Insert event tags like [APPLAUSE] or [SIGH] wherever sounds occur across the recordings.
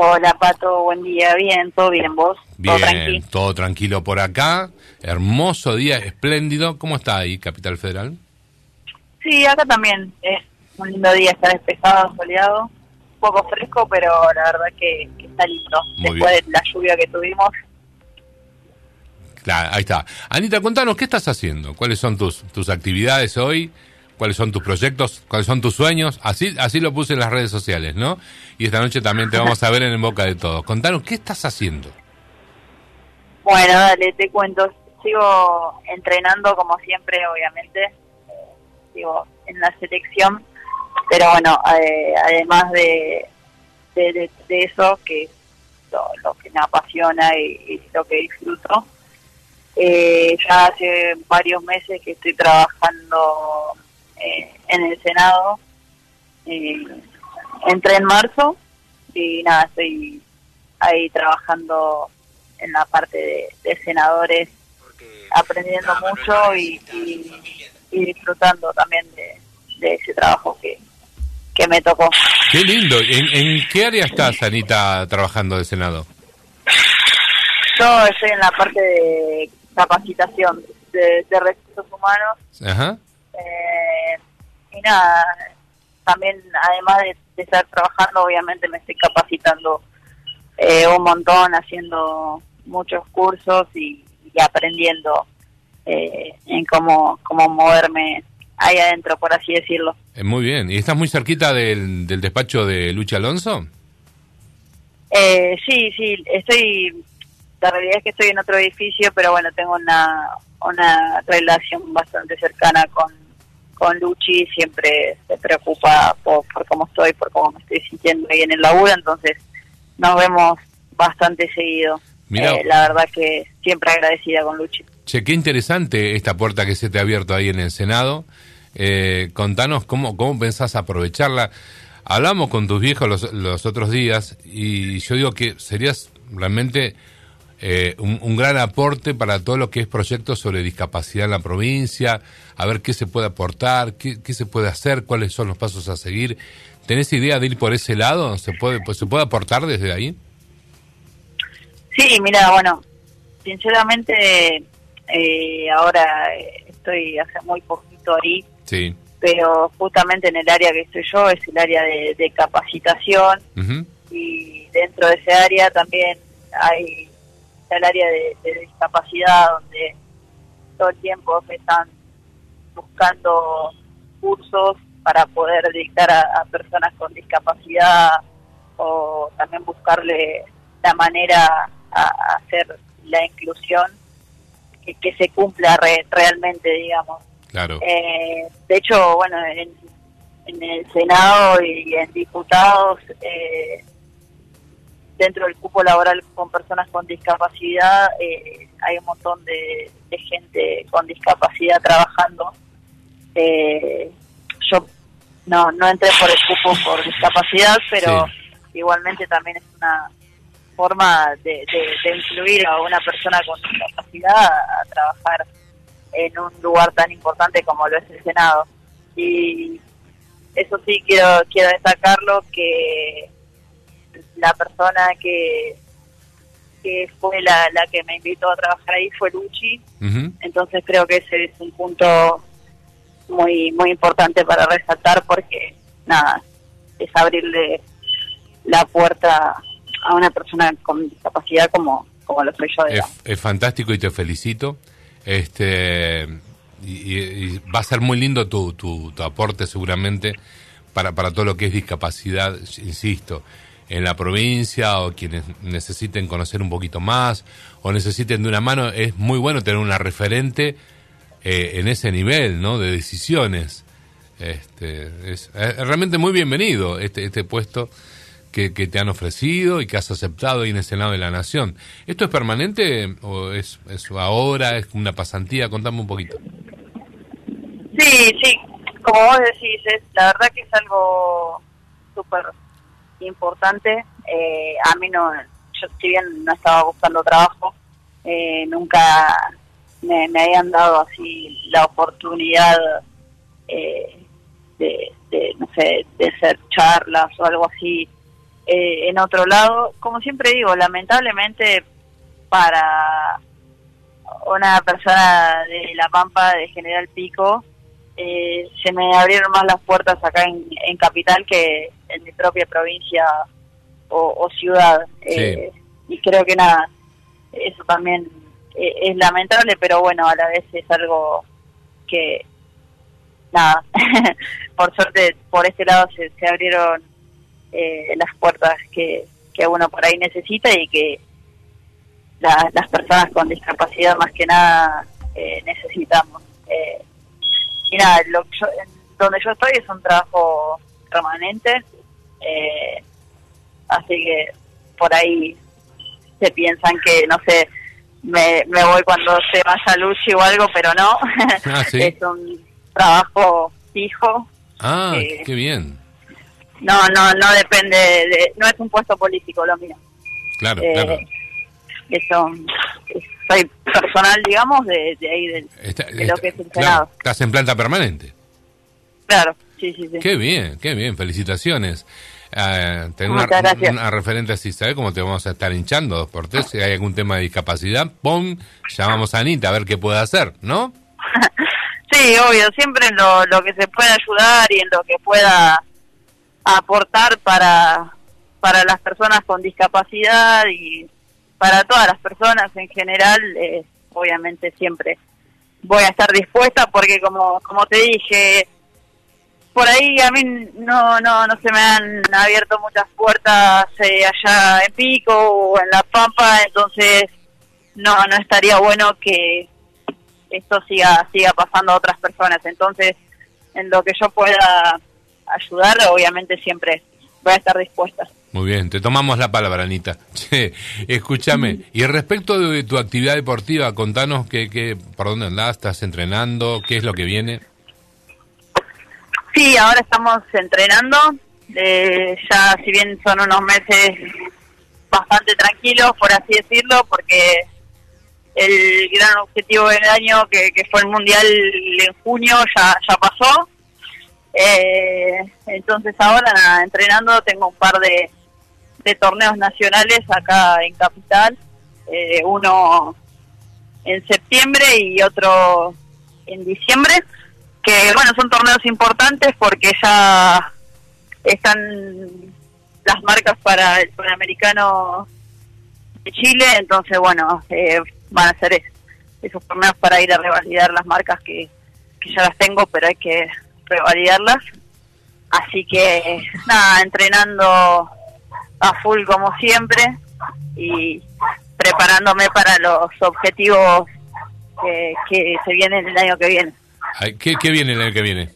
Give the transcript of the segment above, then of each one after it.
Hola Pato, buen día, bien, todo bien, vos, Bien, todo tranquilo. todo tranquilo por acá. Hermoso día, espléndido. ¿Cómo está ahí, Capital Federal? Sí, acá también es un lindo día, está despejado, soleado, un poco fresco, pero la verdad que, que está lindo. Muy Después bien. de la lluvia que tuvimos, Claro, ahí está. Anita, contanos, ¿qué estás haciendo? ¿Cuáles son tus, tus actividades hoy? ¿Cuáles son tus proyectos? ¿Cuáles son tus sueños? Así, así lo puse en las redes sociales, ¿no? Y esta noche también te vamos a ver en Boca de Todos. Contanos, ¿qué estás haciendo? bueno, dale, te cuento, sigo entrenando como siempre, obviamente, sigo en la selección, pero bueno, eh, además de, de, de- de eso, que es lo, lo que me apasiona y, y lo que disfruto, eh, ya hace varios meses que estoy trabajando eh, en el Senado, eh, entré en marzo y nada, estoy ahí trabajando en la parte de, de senadores, aprendiendo mucho y, y- y disfrutando también de, de ese trabajo que, que me tocó. Qué lindo. ¿En, en qué área estás, Anita, trabajando de Senado? Yo estoy en la parte de capacitación de, de recursos humanos Ajá. Eh, y nada, también además de, de estar trabajando, obviamente me estoy capacitando eh, un montón, haciendo muchos cursos y, y aprendiendo eh, en cómo, cómo moverme ahí adentro, por así decirlo. Eh, muy bien. ¿Y estás muy cerquita del, del despacho de Lucha Alonso? Eh, sí, sí, estoy, la realidad es que estoy en otro edificio, pero bueno, tengo una, una relación bastante cercana con, con Luchi, siempre se preocupa por, por cómo estoy, por cómo me estoy sintiendo ahí en el laburo, entonces nos vemos bastante seguido. Eh, la verdad que siempre agradecida con Luchi. Che, qué interesante esta puerta que se te ha abierto ahí en el Senado. Eh, contanos cómo, cómo pensás aprovecharla. Hablamos con tus viejos los, los otros días y yo digo que serías realmente eh, un, un gran aporte para todo lo que es proyectos sobre discapacidad en la provincia, a ver qué se puede aportar, qué, qué se puede hacer, cuáles son los pasos a seguir. ¿Tenés idea de ir por ese lado? ¿Se puede, pues, ¿se puede aportar desde ahí? Sí, mira, bueno, sinceramente eh, ahora estoy hace muy poquito ahí, Sí. pero justamente en el área que estoy yo es el área de, de capacitación y dentro de ese área también hay el área de, de discapacidad donde todo el tiempo me están buscando cursos para poder dictar a, a personas con discapacidad o también buscarle la manera a, a hacer la inclusión que, que se cumpla re- realmente, digamos. Claro. Eh, de hecho, bueno, en, en el Senado y en diputados, eh, dentro del cupo laboral con personas con discapacidad, eh, hay un montón de, de gente con discapacidad trabajando. Eh, yo no, no entré por el cupo por discapacidad, pero igualmente también es una forma de, de- de incluir a una persona con discapacidad a, a trabajar en un lugar tan importante como lo es el Senado. Y eso sí quiero quiero destacarlo que la persona que que fue la, la que me invitó a trabajar ahí fue Luchi, entonces creo que ese es un punto muy muy importante para resaltar porque nada es abrirle la puerta a una persona con discapacidad como como lo soy yo. Es, es fantástico y te felicito. Este y- y va a ser muy lindo tu, tu, tu aporte seguramente para, para todo lo que es discapacidad, insisto, en la provincia o quienes necesiten conocer un poquito más o necesiten de una mano. Es muy bueno tener una referente eh, en ese nivel, ¿no? De decisiones. Este, es, realmente muy bienvenido este, este puesto que, que te han ofrecido y que has aceptado ahí en el Senado de la Nación. ¿Esto es permanente o es, es ahora, es una pasantía? Contame un poquito. Sí, sí, como vos decís, es, la verdad que es algo súper importante. Eh, a mí no, yo si bien no estaba buscando trabajo, eh, nunca me, me habían dado así la oportunidad eh, de, no sé, de hacer charlas o algo así eh, en otro lado. Como siempre digo, lamentablemente para una persona de La Pampa, de General Pico, eh, se me abrieron más las puertas acá en, Capital que en mi propia provincia o, ciudad. Eh, y creo que nada, eso también es lamentable, pero bueno, a la vez es algo que, nada, [LAUGHS] por suerte por este lado se, se abrieron eh, las puertas que, que uno por ahí necesita y que las personas con discapacidad más que nada eh, necesitamos. Eh, y nada, lo, donde yo estoy es un trabajo permanente, así que por ahí se piensan que, no sé, me, me voy cuando se vaya Luchi o algo, pero no. [LAUGHS] Ah, [LAUGHS] es un trabajo fijo. Ah, qué bien. No, no, no depende, de, no es un puesto político lo mío. Claro, eh, claro. Eso, soy personal, digamos, de, ahí, de, lo que es el Senado. Estás en planta permanente. Claro, sí, sí, sí. Qué bien, qué bien, felicitaciones. Uh, tener una, referente así, ¿sabes cómo te vamos a estar hinchando dos por tres? Si hay algún tema de discapacidad, ¡pum! Llamamos a Anita a ver qué puede hacer, ¿no? [LAUGHS] sí, obvio, siempre en lo, lo que se pueda ayudar y en lo que pueda aportar para, para las personas con discapacidad y para todas las personas en general, eh, obviamente siempre voy a estar dispuesta porque como, como te dije, por ahí a mí no, no, no se me han abierto muchas puertas eh, allá en Pico o en La Pampa, entonces no, no estaría bueno que esto siga, siga pasando a otras personas. Entonces, en lo que yo pueda ayudar, obviamente siempre voy a estar dispuesta. Muy bien, te tomamos la palabra, Anita. [LAUGHS] escúchame, y respecto de tu actividad deportiva, contanos que, que, por dónde andás, estás entrenando, qué es lo que viene. Sí, ahora estamos entrenando, eh, ya si bien son unos meses bastante tranquilos, por así decirlo, porque el gran objetivo del año, que, que fue el Mundial en junio, ya, ya pasó. Eh, entonces ahora entrenando tengo un par de, torneos nacionales acá en Capital, eh, uno en septiembre y otro en diciembre, que bueno, son torneos importantes porque ya están las marcas para el Panamericano de Chile, entonces bueno, eh, van a ser esos torneos para ir a revalidar las marcas que, que ya las tengo, pero hay que revalidarlas. Así que nada, entrenando a full como siempre y preparándome para los objetivos que, que se vienen el año que viene. ¿Qué, ¿Qué viene el año que viene?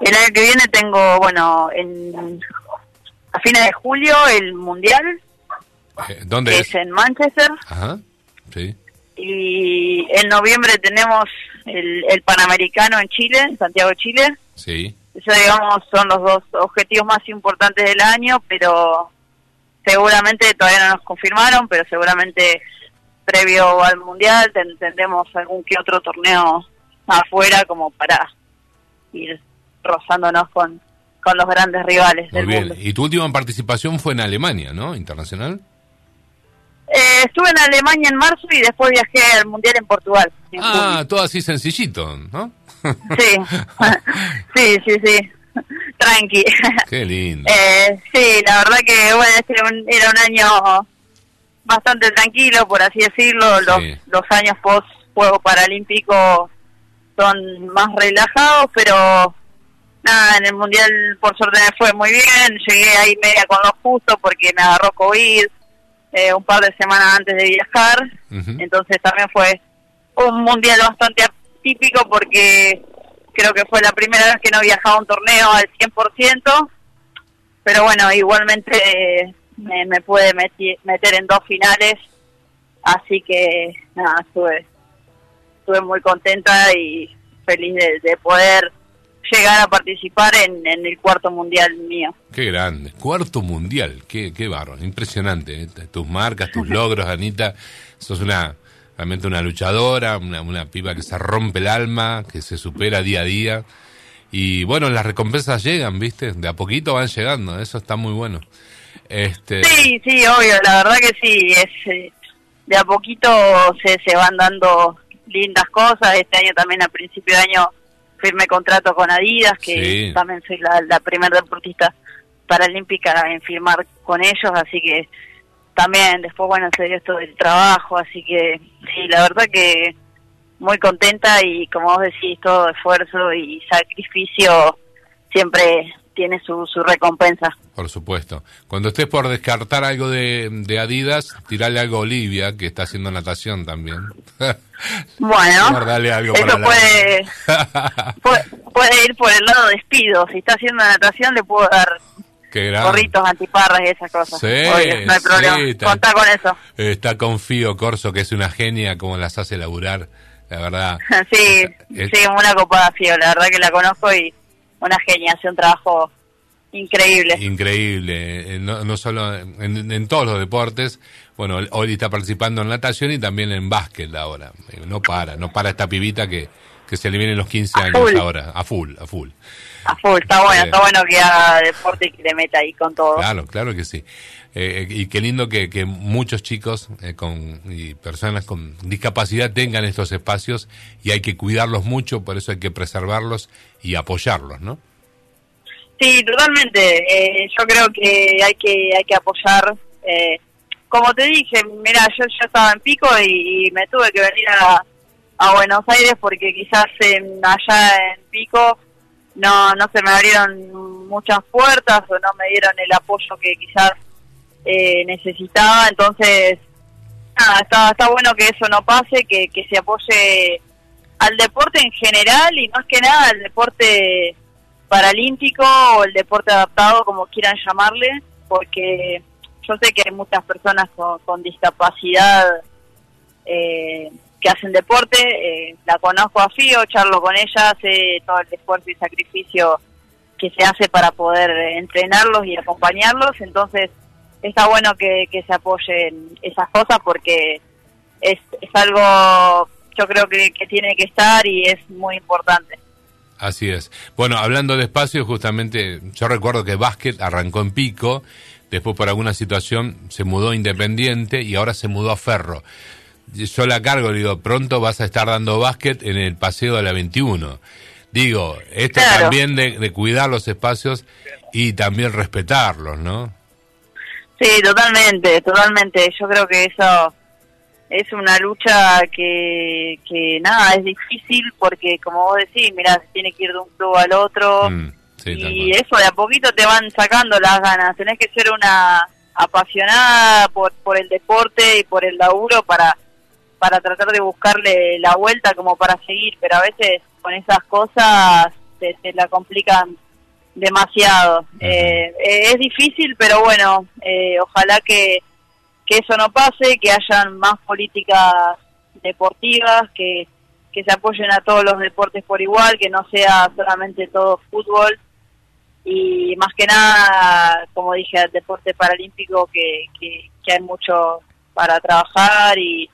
El año que viene tengo, bueno, en, a fines de julio el Mundial. Eh, ¿Dónde es? Es en Manchester. Ajá, sí. Y en noviembre tenemos el, el Panamericano en Chile, en Santiago Chile. Sí. Eso, digamos, son los dos objetivos más importantes del año, pero seguramente todavía no nos confirmaron, pero seguramente previo al Mundial tendremos algún que otro torneo afuera como para ir rozándonos con, con los grandes rivales Muy del bien. mundo. Y tu última participación fue en Alemania, ¿no? Internacional. Eh, estuve en Alemania en marzo y después viajé al Mundial en Portugal. ah, todo así sencillito, ¿no? sí, [LAUGHS] sí, sí, sí. Tranqui. Qué lindo. Eh, sí, la verdad que bueno, este era un, año bastante tranquilo, por así decirlo. Los, los años post Juego Paralímpico son más relajados, pero nada, en el Mundial por suerte me fue muy bien. Llegué ahí media con lo justo porque me agarró COVID eh, un par de semanas antes de viajar. Entonces también fue un mundial bastante atípico porque creo que fue la primera vez que no viajaba a un torneo al 100%. Pero bueno, igualmente eh, me, me pude meter en dos finales. Así que nada, estuve, estuve muy contenta y feliz de poder llegar a participar en, el cuarto mundial mío. Qué grande, cuarto mundial, qué, qué bárbaro, impresionante. ¿eh? Tus marcas, tus [LAUGHS] logros, Anita, sos una realmente una luchadora, una, una piba que se rompe el alma, que se supera día a día. y bueno, las recompensas llegan, ¿viste? De a poquito van llegando, eso está muy bueno. Este... Sí, sí, obvio, la verdad que sí, es eh, de a poquito se, se van dando lindas cosas, este año también a principio de año firme contrato con Adidas, que también soy la, la primera deportista paralímpica en firmar con ellos, así que también después, bueno, se dio esto del trabajo, así que sí, la verdad que muy contenta y como vos decís, todo esfuerzo y sacrificio siempre tiene su, su recompensa. Por supuesto. Cuando estés por descartar algo de, de Adidas, tirale algo a Olivia, que está haciendo natación también. [LAUGHS] Bueno, algo eso puede, [LAUGHS] puede, ir por el lado despido. Si está haciendo natación, le puedo dar gorritos, antiparras y esas cosas. Sí, no hay problema. Contá con eso. Está confío Corso, que es una genia, como las hace laburar la verdad. [LAUGHS] sí, sí, una copada Fío, la verdad que la conozco y una genia, hace un trabajo increíble. Increíble, eh, no, no solo en, todos los deportes. Bueno, hoy está participando en natación y también en básquet ahora. Eh, no para, no para esta pibita que, que se le vienen los 15 años ahora, a full, a full. A full, está bueno, está bueno que haga deporte y que le meta ahí con todo. Claro, claro que sí. Eh, y qué lindo que, que muchos chicos eh, con, y personas con discapacidad tengan estos espacios y hay que cuidarlos mucho, por eso hay que preservarlos y apoyarlos, ¿no? Sí, totalmente. Eh, yo creo que hay que hay que apoyar. como te dije, mira, yo ya estaba en Pico y, me tuve que venir a, a Buenos Aires porque quizás en, allá en Pico no no se me abrieron muchas puertas o no me dieron el apoyo que quizás eh, necesitaba, entonces nada, está, está bueno que eso no pase, que, que se apoye al deporte en general y más que nada al deporte paralímpico o el deporte adaptado, como quieran llamarle, porque yo sé que hay muchas personas con, discapacidad eh, que hacen deporte, eh, la conozco a Fío, charlo con ella, sé todo el esfuerzo y sacrificio que se hace para poder entrenarlos y acompañarlos, entonces está bueno que, se apoyen esas cosas porque es, es algo, yo creo que, tiene que estar y es muy importante. Así es. Bueno, hablando de espacio, justamente yo recuerdo que básquet arrancó en Pico, después por alguna situación se mudó a Independiente y ahora se mudó a Ferro. Yo la cargo, digo, pronto vas a estar dando básquet en el Paseo de la 21. Digo, esto también de, de cuidar los espacios y también respetarlos, ¿no? Sí, totalmente, totalmente. Yo creo que eso es una lucha que, que nada, es difícil porque como vos decís, mira, se tiene que ir de un club al otro mm, y eso de a poquito te van sacando las ganas. Tenés que ser una apasionada por, por el deporte y por el laburo para, para tratar de buscarle la vuelta como para seguir, pero a veces con esas cosas se, se la complican demasiado. Eh, es difícil, pero bueno, eh, ojalá que, que eso no pase, que hayan más políticas deportivas, que, que se apoyen a todos los deportes por igual, que no sea solamente todo fútbol y más que nada, como dije, el deporte paralímpico que, que, hay mucho para trabajar y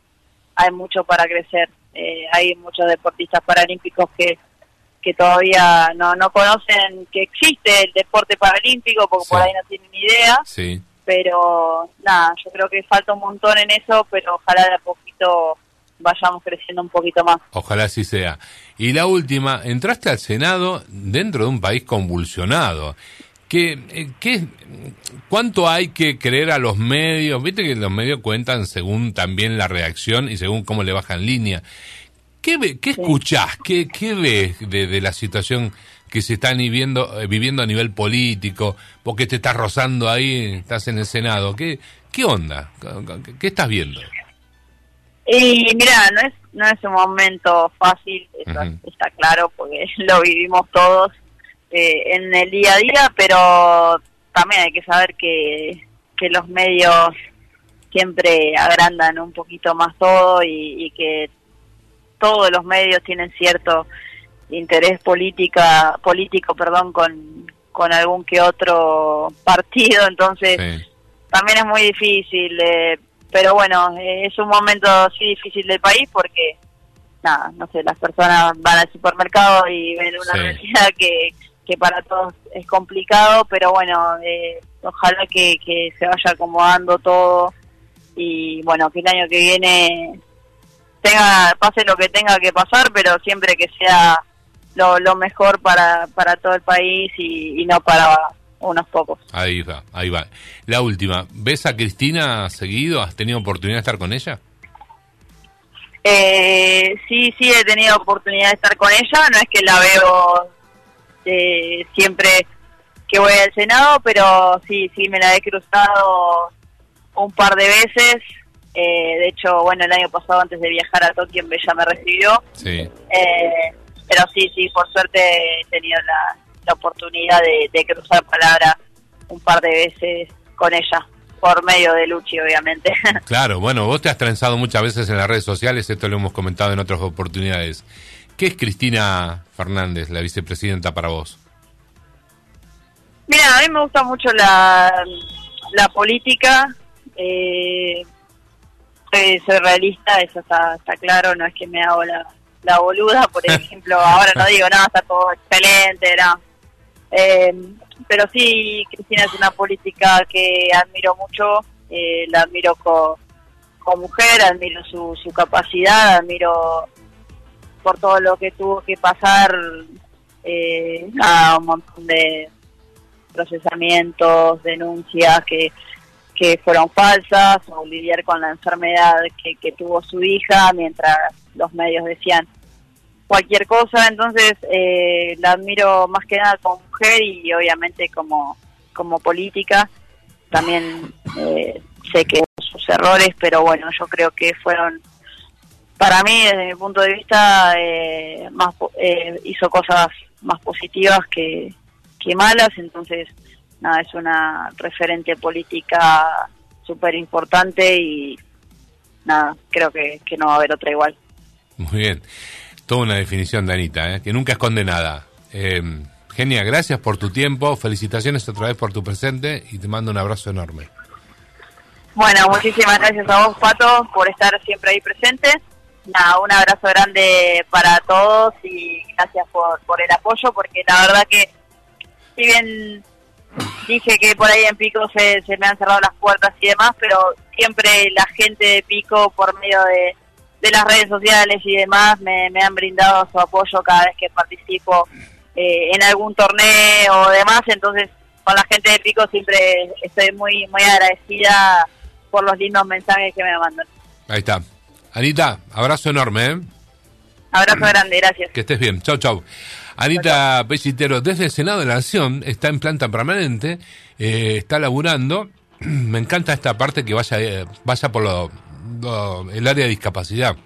hay mucho para crecer. Eh, hay muchos deportistas paralímpicos que que todavía no, no conocen que existe el deporte paralímpico porque por ahí no tienen ni idea. Sí. Pero nada, yo creo que falta un montón en eso, pero ojalá de a poquito vayamos creciendo un poquito más. Ojalá así sea. Y la última, entraste al Senado dentro de un país convulsionado. ¿Qué, eh, qué, ¿Cuánto hay que creer a los medios? Viste que los medios cuentan según también la reacción y según cómo le bajan línea. ¿Qué, qué escuchás? ¿Qué, qué ves de, la situación que se está viviendo, eh, viviendo a nivel político? Porque te estás rozando ahí, estás en el Senado. ¿Qué, qué onda? ¿Qué, estás viendo? Y mira, no es, no es un momento fácil, eso está claro, porque [LAUGHS] lo vivimos todos eh, en el día a día, pero también hay que saber que, que los medios siempre agrandan un poquito más todo y, y que todos los medios tienen cierto interés política, político perdón, con, con algún que otro [LAUGHS] partido, entonces también es muy difícil, eh, pero bueno, es un momento sí difícil del país porque nada, no sé, las personas van al supermercado y ven una realidad que, que para todos es complicado, pero bueno, eh, ojalá que, que se vaya acomodando todo y bueno, que el año que viene tenga pase lo que tenga que pasar, pero siempre que sea lo, lo mejor para, para todo el país y, no para unos pocos. Ahí va, ahí va. La última, ¿ves a Cristina seguido? ¿Has tenido oportunidad de estar con ella? Eh, sí, sí, he tenido oportunidad de estar con ella, no es que la veo eh, siempre que voy al Senado, pero sí, sí, me la he cruzado un par de veces. Eh, de hecho, bueno, el año pasado antes de viajar a Tokio, ella me recibió. Sí. Eh, pero sí, sí, por suerte he tenido la, oportunidad de, cruzar palabra un par de veces con ella, por medio de Luchi, obviamente. [LAUGHS] Claro, bueno, vos te has trenzado muchas veces en las redes sociales, esto lo hemos comentado en otras oportunidades. ¿Qué es Cristina Fernández, la vicepresidenta, para vos? Mira, a mí me gusta mucho la, la política, eh, soy, realista, eso está, está claro, no es que me hago la, la boluda, por [LAUGHS] ejemplo, ahora no digo nada, está todo excelente, no. Eh, pero sí, Cristina es una política que admiro mucho, eh, la admiro como, mujer, admiro su, su capacidad, admiro por todo lo que tuvo que pasar eh, a un montón de procesamientos, denuncias que que fueron falsas o lidiar con la enfermedad que, que tuvo su hija mientras los medios decían cualquier cosa. Entonces eh, la admiro más que nada como mujer y obviamente como, como política. También eh, sé que sus errores, pero bueno, yo creo que fueron, para mí desde mi punto de vista, eh, más hizo cosas más positivas que, que malas. Entonces nada, es una referente política súper importante y nada, creo que, no va a haber otra igual. Muy bien, toda una definición, Danita, ¿eh? que nunca esconde nada. Eh, Genia, gracias por tu tiempo, felicitaciones otra vez por tu presente y te mando un abrazo enorme. Bueno, muchísimas gracias a vos, Pato, por estar siempre ahí presente. Nada, un abrazo grande para todos y gracias por, por el apoyo, porque la verdad que si bien dije que por ahí en Pico se, se me han cerrado las puertas y demás, pero siempre la gente de Pico, por medio de, las redes sociales y demás, me, han brindado su apoyo cada vez que participo eh, en algún torneo o demás. Entonces, con la gente de Pico siempre estoy muy, muy agradecida por los lindos mensajes que me mandan. Ahí está. Anita, abrazo enorme. ¿eh? Abrazo grande, gracias. Que estés bien. Chau, chau. Anita Pesitero, desde el Senado de la Nación, está en planta permanente, eh, está laburando. [CLEARS THROAT] Me encanta esta parte que vaya, eh, vaya por lo, el área de discapacidad,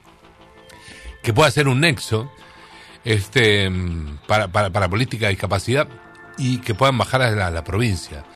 que pueda ser un nexo este, para, para, para política de discapacidad y que puedan bajar a la provincia.